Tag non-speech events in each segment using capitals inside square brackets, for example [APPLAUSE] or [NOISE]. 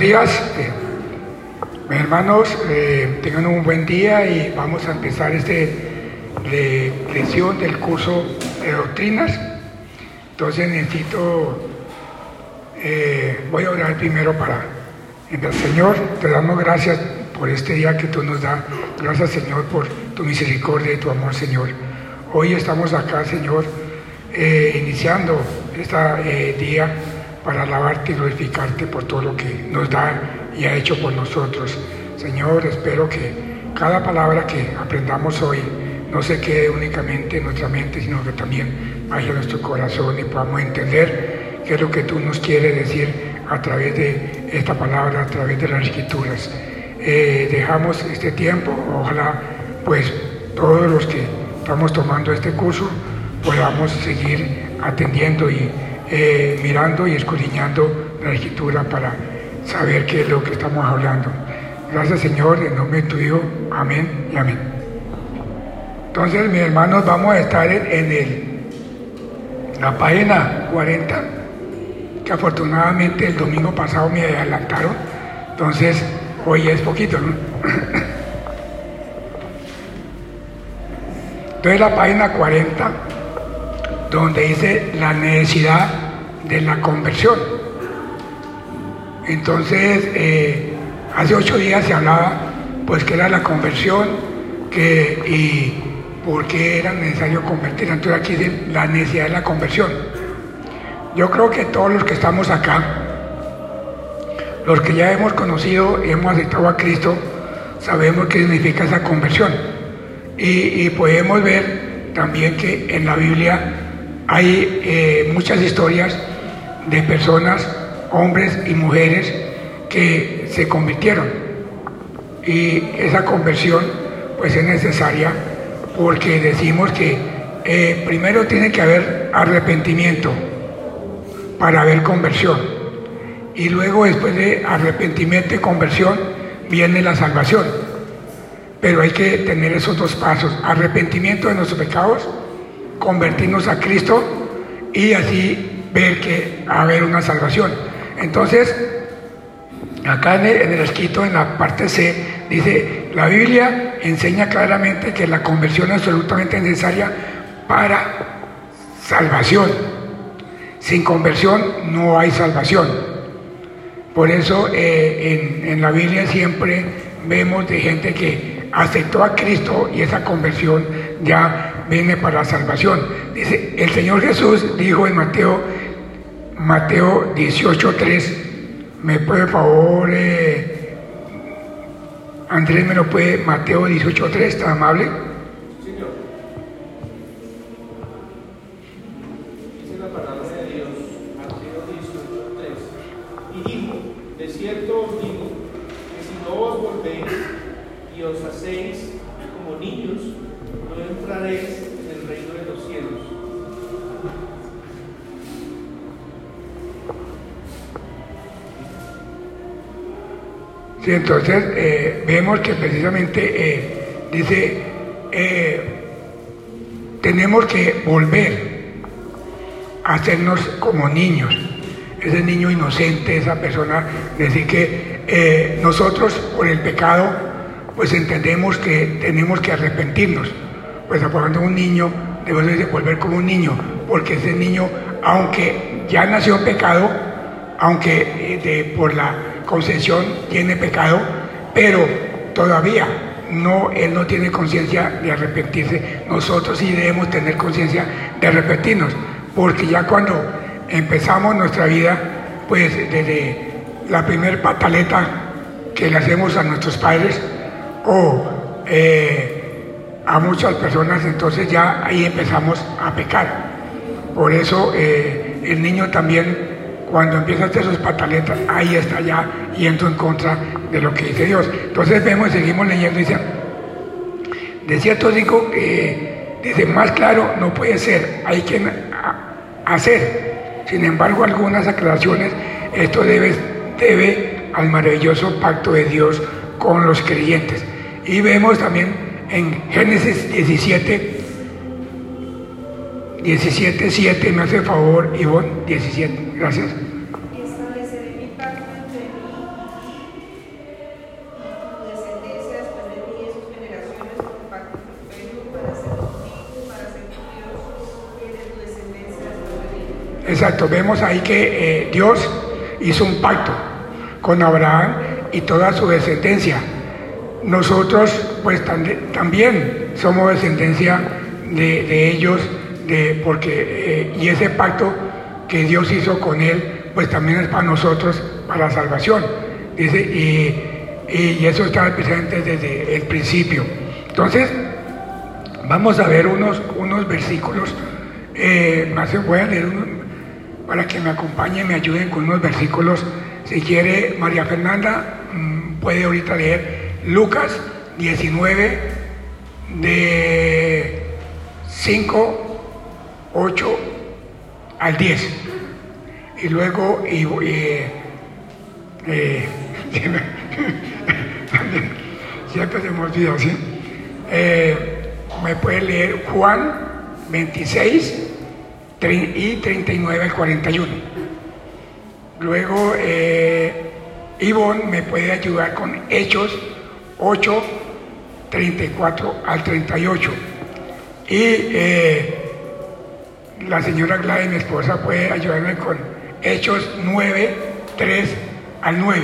días. Eh, hermanos, eh, tengan un buen día y vamos a empezar este lección del curso de doctrinas. Entonces necesito, eh, voy a orar primero para el Señor, te damos gracias por este día que tú nos das. Gracias Señor por tu misericordia y tu amor Señor. Hoy estamos acá Señor, iniciando este día para alabarte y glorificarte por todo lo que nos da y ha hecho por nosotros. Señor, espero que cada palabra que aprendamos hoy no se quede únicamente en nuestra mente, sino que también vaya a nuestro corazón y podamos entender qué es lo que tú nos quieres decir a través de esta palabra, a través de las escrituras. Eh, dejamos este tiempo, ojalá pues todos los que estamos tomando este curso podamos seguir atendiendo y eh, mirando y escudriñando la escritura para saber qué es lo que estamos hablando. Gracias Señor, en nombre tuyo, amén y amén. Entonces, mis hermanos, vamos a estar en, el, la página 40, que afortunadamente el domingo pasado me adelantaron, entonces hoy es poquito, ¿no? Entonces la página 40 donde dice la necesidad de la conversión. Entonces, eh, hace ocho días se hablaba, pues, que era la conversión que, y por qué era necesario convertir. Entonces, aquí dice la necesidad de la conversión. Yo creo que todos los que estamos acá, los que ya hemos conocido y hemos aceptado a Cristo, sabemos qué significa esa conversión. Y, podemos ver también que en la Biblia hay eh, muchas historias de personas, hombres y mujeres, que se convirtieron. Y esa conversión pues es necesaria porque decimos que eh, primero tiene que haber arrepentimiento para haber conversión. Y luego después de arrepentimiento y conversión viene la salvación. Pero hay que tener esos dos pasos, arrepentimiento de nuestros pecados convertirnos a Cristo y así ver que va a haber una salvación. Entonces, acá en el, escrito, en la parte C, dice, la Biblia enseña claramente que la conversión es absolutamente necesaria para salvación. Sin conversión no hay salvación. Por eso eh, en, en la Biblia siempre vemos de gente que aceptó a Cristo y esa conversión ya viene para la salvación. Dice, el Señor Jesús dijo en Mateo, Mateo 18.3, ¿me puede favor, eh, Andrés me lo puede, Mateo 18.3, ¿está amable? Señor. Dice la palabra de Dios, Mateo 18.3, y dijo, de cierto os digo, que si no os volvéis y os hacéis como niños, no entraréis en el reino de los cielos. Sí, entonces eh, vemos que precisamente eh, dice, eh, tenemos que volver a hacernos como niños, ese niño inocente, esa persona, decir que nosotros por el pecado, pues entendemos que tenemos que arrepentirnos pues hablando un niño, debemos de volver como un niño, porque ese niño, aunque ya nació pecado, aunque eh, por la concepción tiene pecado, pero todavía no, él no tiene conciencia de arrepentirse. Nosotros sí debemos tener conciencia de arrepentirnos, porque ya cuando empezamos nuestra vida, pues desde la primer pataleta que le hacemos a nuestros padres, o eh, a muchas personas, entonces ya ahí empezamos a pecar. Por eso eh, el niño también, cuando empieza a hacer sus pataletas, ahí está ya yendo en contra de lo que dice Dios. Entonces vemos, seguimos leyendo y dice, de cierto digo que dice, más claro no puede ser, hay que hacer. Sin embargo, algunas aclaraciones, esto debe, debe al maravilloso pacto de Dios con los creyentes. Y vemos también en Génesis 17, 17, 7, me hace favor, Ivonne, 17, gracias. Exacto, vemos ahí que eh, Dios hizo un pacto con Abraham y toda su descendencia. Nosotros pues también somos descendencia de, ellos, de, porque, eh, y ese pacto que Dios hizo con él, pues también es para nosotros, para la salvación. Dice, y, eso está presente desde el principio. Entonces, vamos a ver unos, unos versículos, eh, más voy a leer para que me acompañen, me ayuden con unos versículos. Si quiere, María Fernanda mm, puede ahorita leer Lucas 19 de 5, 8 al 10. Y luego, y, eh, eh, [LAUGHS] siempre se me olvida, ¿sí? Eh, me puede leer Juan 26 y 39 al 41. Luego, eh, Ivonne me puede ayudar con Hechos 8, 34 al 38. Y eh, la señora Gladys, mi esposa, puede ayudarme con Hechos 9, 3 al 9.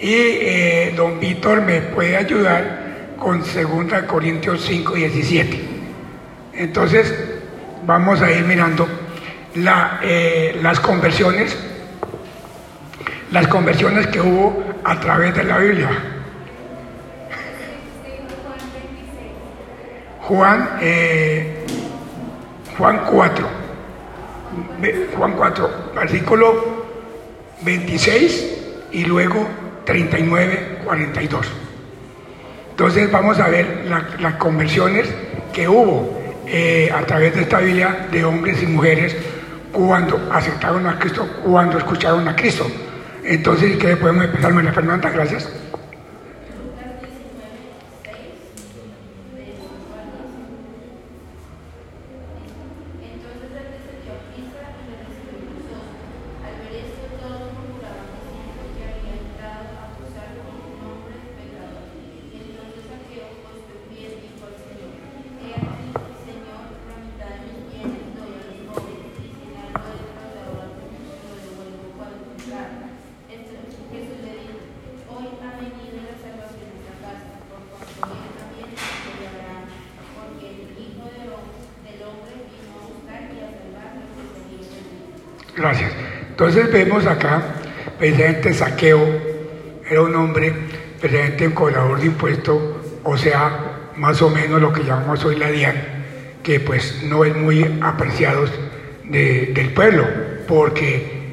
Y eh, don Víctor me puede ayudar con 2 Corintios 5, 17. Entonces, vamos a ir mirando eh, las conversiones, las conversiones que hubo a través de la Biblia. Juan, eh, Juan 4, Juan 4, versículo 26 y luego 39, 42. Entonces vamos a ver las conversiones que hubo eh, a través de esta Biblia de hombres y mujeres cuando aceptaron a Cristo, cuando escucharon a Cristo. Entonces, ¿qué podemos empezar, María Fernanda? Gracias. Gracias. Entonces vemos acá, presidente Saqueo era un hombre, presidente un cobrador de impuestos, o sea, más o menos lo que llamamos hoy la DIAN, que pues no es muy apreciado del pueblo, porque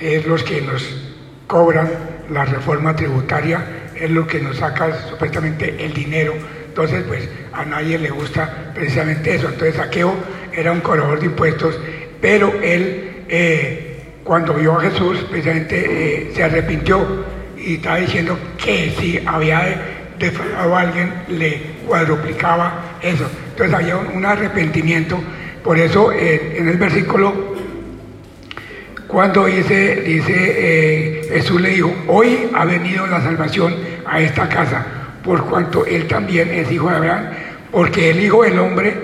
es los que nos cobran la reforma tributaria, es lo que nos saca supuestamente el dinero. Entonces, pues a nadie le gusta precisamente eso. Entonces, Saqueo era un cobrador de impuestos, pero él eh, cuando vio a Jesús, precisamente eh, se arrepintió y estaba diciendo que si había defraudado a alguien, le cuadruplicaba eso. Entonces había un, arrepentimiento. Por eso eh, en el versículo, cuando dice, dice Jesús le dijo, hoy ha venido la salvación a esta casa, por cuanto él también es hijo de Abraham, porque el Hijo del Hombre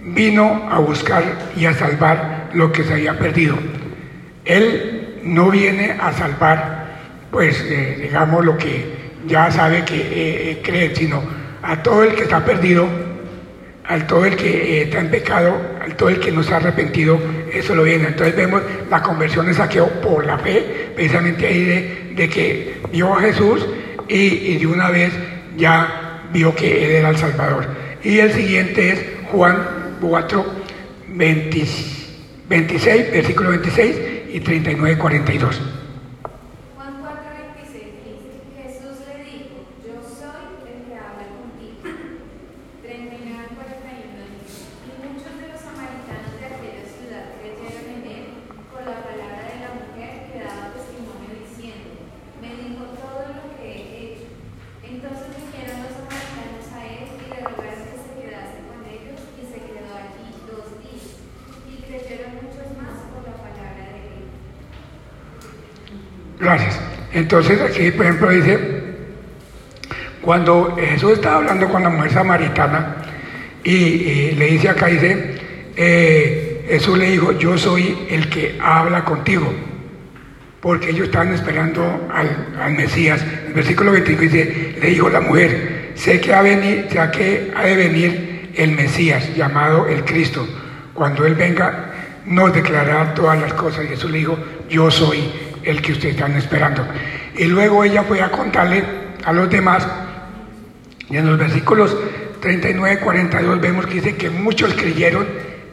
vino a buscar y a salvar lo que se había perdido. Él no viene a salvar, pues, eh, digamos, lo que ya sabe que eh, eh, cree, sino a todo el que está perdido, al todo el que está en pecado, al todo el que no se ha arrepentido, eso lo viene. Entonces vemos la conversión de saqueo por la fe, precisamente ahí de, que vio a Jesús y, y, de una vez ya vio que él era el Salvador. Y el siguiente es Juan 4, 25. 26, versículo 26 y 39, 42. Gracias. Entonces aquí, por ejemplo, dice, cuando Jesús estaba hablando con la mujer samaritana y, le dice acá, dice, eh, Jesús le dijo, yo soy el que habla contigo, porque ellos estaban esperando al, Mesías. El versículo 25 dice, le dijo la mujer, sé que, ha sé que ha de venir el Mesías, llamado el Cristo. Cuando Él venga, nos declarará todas las cosas. Jesús le dijo, yo soy el que ustedes están esperando. Y luego ella fue a contarle a los demás, y en los versículos 39 42 vemos que dice que muchos creyeron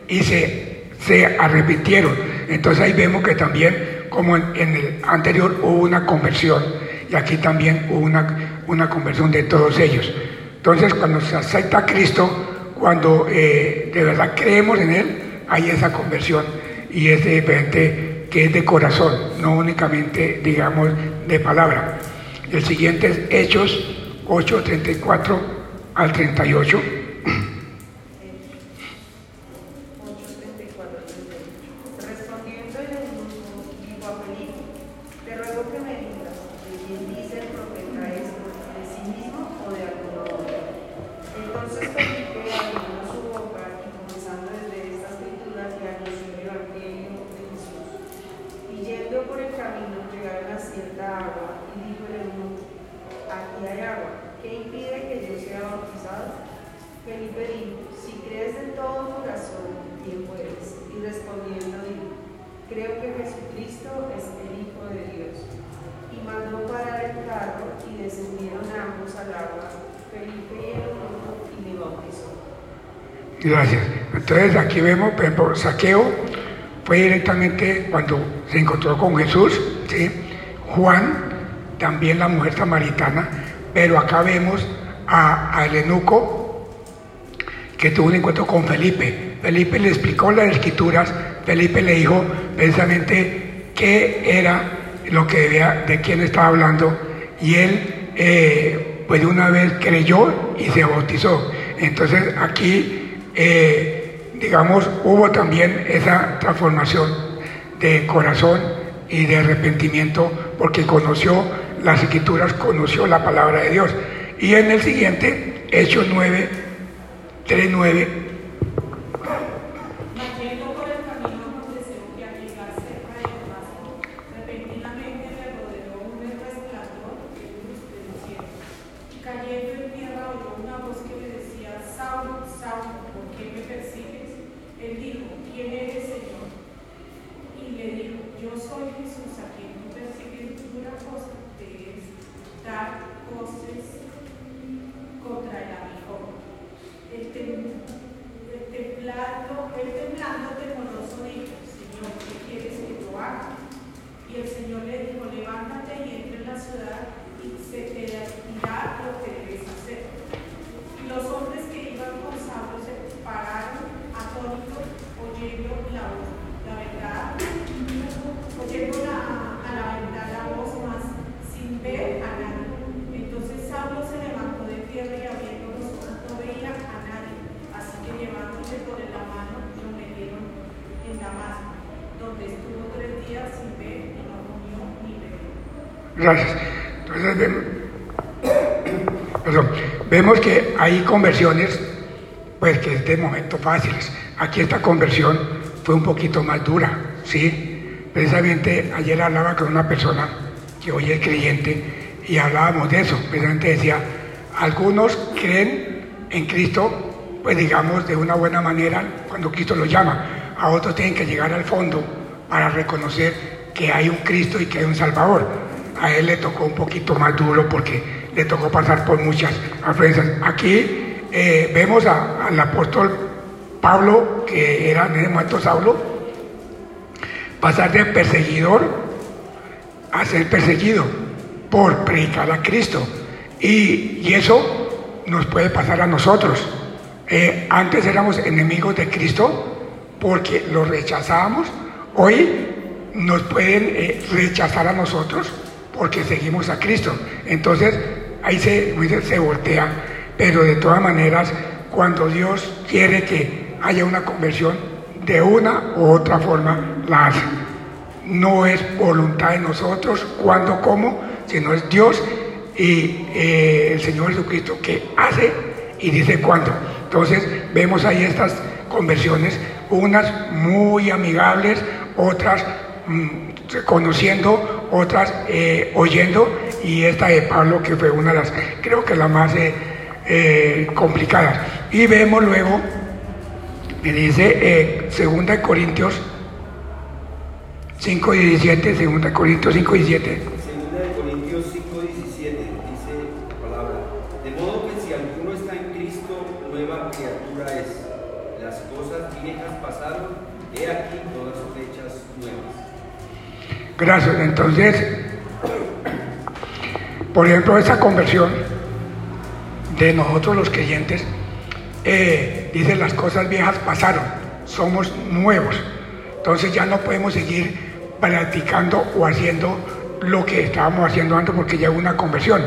y se, se arrepintieron. Entonces ahí vemos que también, como en, el anterior, hubo una conversión. Y aquí también hubo una, una conversión de todos ellos. Entonces cuando se acepta Cristo, cuando eh, de verdad creemos en Él, hay esa conversión. Y es diferente que es de corazón, no únicamente, digamos, de palabra. El siguiente es Hechos 8, 34 al 38. Gracias. Entonces aquí vemos, por ejemplo, Saqueo fue directamente cuando se encontró con Jesús, ¿sí? Juan, también la mujer samaritana, pero acá vemos a, a Eunuco que tuvo un encuentro con Felipe. Felipe le explicó las escrituras, Felipe le dijo precisamente qué era lo que debía, de quién estaba hablando, y él eh, pues una vez creyó y se bautizó. Entonces aquí eh, digamos, hubo también esa transformación de corazón y de arrepentimiento porque conoció las escrituras, conoció la palabra de Dios. Y en el siguiente, Hechos 9, 3, 9, Gracias. Entonces [COUGHS] vemos, que hay conversiones, pues que es de momentos fáciles. Aquí esta conversión fue un poquito más dura, ¿sí? Precisamente ayer hablaba con una persona que hoy es creyente y hablábamos de eso. Precisamente decía, algunos creen en Cristo, pues digamos, de una buena manera cuando Cristo lo llama. A otros tienen que llegar al fondo para reconocer que hay un Cristo y que hay un Salvador a él le tocó un poquito más duro porque le tocó pasar por muchas afrentas. Aquí eh, vemos al apóstol Pablo, que era en ese momento Saulo, pasar de perseguidor a ser perseguido por predicar a Cristo. Y, eso nos puede pasar a nosotros. Eh, antes éramos enemigos de Cristo porque lo rechazábamos. Hoy nos pueden eh, rechazar a nosotros porque seguimos a Cristo. Entonces ahí se, se voltea, pero de todas maneras, cuando Dios quiere que haya una conversión, de una u otra forma la hace. No es voluntad de nosotros, cuando, cómo, sino es Dios y eh, el Señor Jesucristo que hace y dice cuándo. Entonces vemos ahí estas conversiones unas muy amigables, otras mm, conociendo, otras eh, oyendo, y esta de Pablo que fue una de las, creo que la más eh, eh, complicadas. Y vemos luego, me dice Segunda Corintios 5 y 17, Segunda Corintios 5 Gracias. Entonces, por ejemplo, esa conversión de nosotros los creyentes, eh, dice las cosas viejas pasaron, somos nuevos. Entonces ya no podemos seguir practicando o haciendo lo que estábamos haciendo antes porque ya hubo una conversión,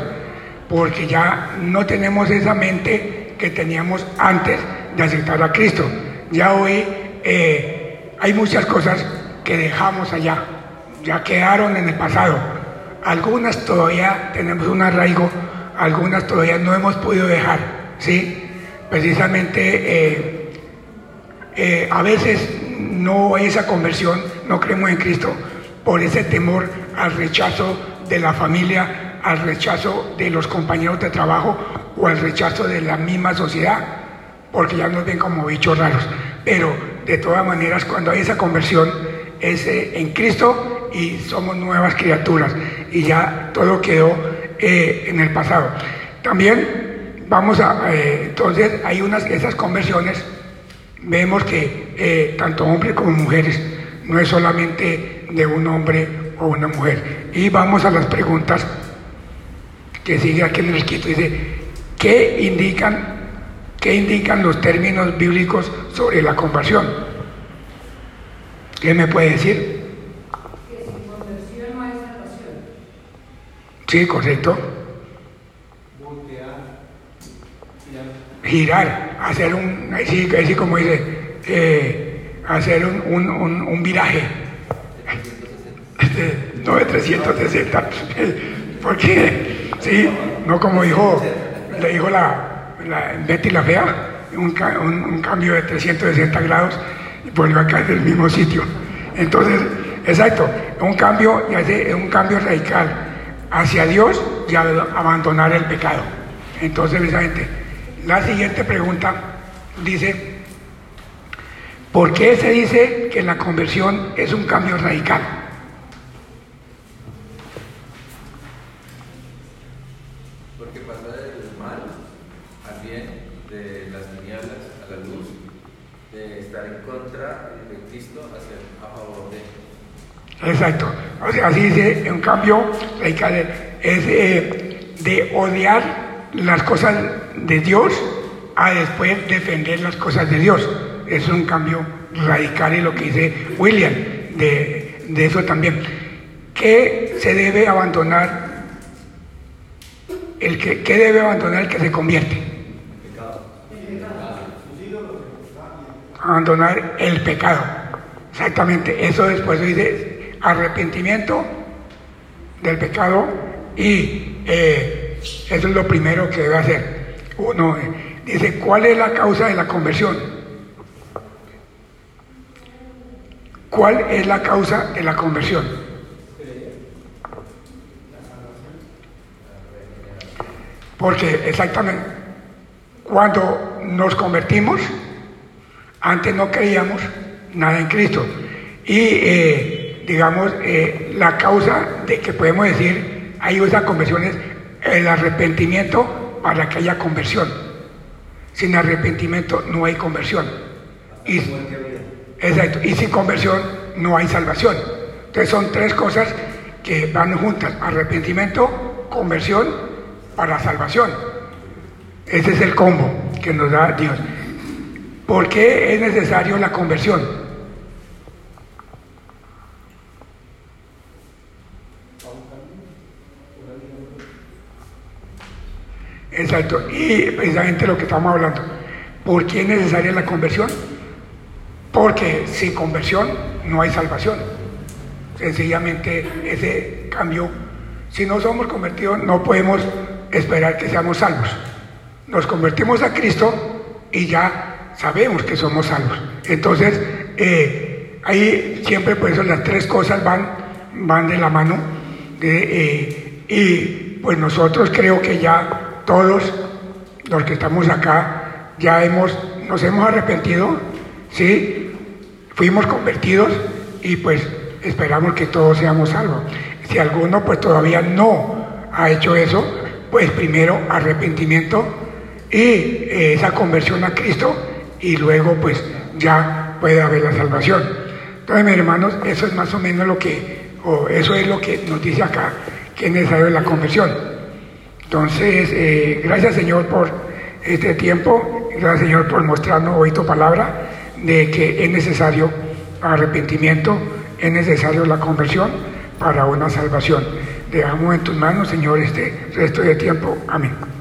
porque ya no tenemos esa mente que teníamos antes de aceptar a Cristo. Ya hoy eh, hay muchas cosas que dejamos allá, ya quedaron en el pasado. Algunas todavía tenemos un arraigo, algunas todavía no hemos podido dejar, ¿sí? Precisamente eh, eh, a veces no hay esa conversión, no creemos en Cristo, por ese temor al rechazo de la familia, al rechazo de los compañeros de trabajo o al rechazo de la misma sociedad, porque ya nos ven como bichos raros. Pero de todas maneras, cuando hay esa conversión, es en Cristo y somos nuevas criaturas y ya todo quedó eh, en el pasado. También vamos a, eh, entonces hay unas, esas conversiones, vemos que tanto hombres como mujeres, no es solamente de un hombre o una mujer. Y vamos a las preguntas que sigue aquí en el escrito. Dice, ¿qué indican, qué indican los términos bíblicos sobre la conversión? ¿Qué me puede decir? Que sin conversión no hay salvación. Sí, correcto. Girar, hacer un, así, así como dice, eh, hacer un, un, un, un viraje. Este, no de 360, porque, sí, no como dijo, le dijo la, la Betty la Fea, un, ca- un- un cambio de 360 grados y volvió a caer en el mismo sitio. Entonces, exacto, un cambio, ya sé, un cambio radical hacia Dios y a abandonar el pecado. Entonces, la siguiente pregunta dice, ¿por qué se dice que la conversión es un cambio radical? Porque pasa del mal al bien, de las tinieblas a la luz, de estar en contra de Cristo hacia a favor de Exacto. Así dice, un cambio es eh, de odiar las cosas de Dios a después defender las cosas de Dios. Es un cambio radical y lo que dice William de, de eso también. ¿Qué se debe abandonar? El que, ¿Qué debe abandonar el que se convierte? Abandonar el pecado. Exactamente. Eso después dice arrepentimiento del pecado y eh, eso es lo primero que debe hacer. Uno eh, dice, ¿cuál es la causa de la conversión? ¿Cuál es la causa de la conversión? Porque exactamente, cuando nos convertimos, antes no creíamos nada en Cristo. Y eh, digamos, eh, la causa de que podemos decir hay esa conversión es el arrepentimiento para que haya conversión. Sin arrepentimiento no hay conversión. Y, exacto, y sin conversión no hay salvación. Entonces son tres cosas que van juntas. Arrepentimiento, conversión para salvación. Ese es el combo que nos da Dios. ¿Por qué es necesario la conversión? Exacto. Y precisamente lo que estamos hablando. ¿Por qué es necesaria la conversión? Porque sin conversión no hay salvación. Sencillamente ese cambio, si no somos convertidos, no podemos esperar que seamos salvos. Nos convertimos a Cristo y ya sabemos que somos salvos. Entonces, eh, ahí siempre por eso las tres cosas van, van de la mano. eh, y pues nosotros creo que ya todos los que estamos acá ya hemos, nos hemos arrepentido, ¿sí? Fuimos convertidos y pues esperamos que todos seamos salvos. Si alguno pues todavía no ha hecho eso, pues primero arrepentimiento y eh, esa conversión a Cristo y luego pues ya puede haber la salvación. Entonces, mis hermanos, eso es más o menos lo que, o eso es lo que nos dice acá, que es necesario la conversión. Entonces, eh, gracias Señor por este tiempo, gracias Señor por mostrarnos hoy tu palabra de que es necesario arrepentimiento, es necesario la conversión para una salvación. Dejamos en tus manos, Señor, este resto de tiempo. Amén.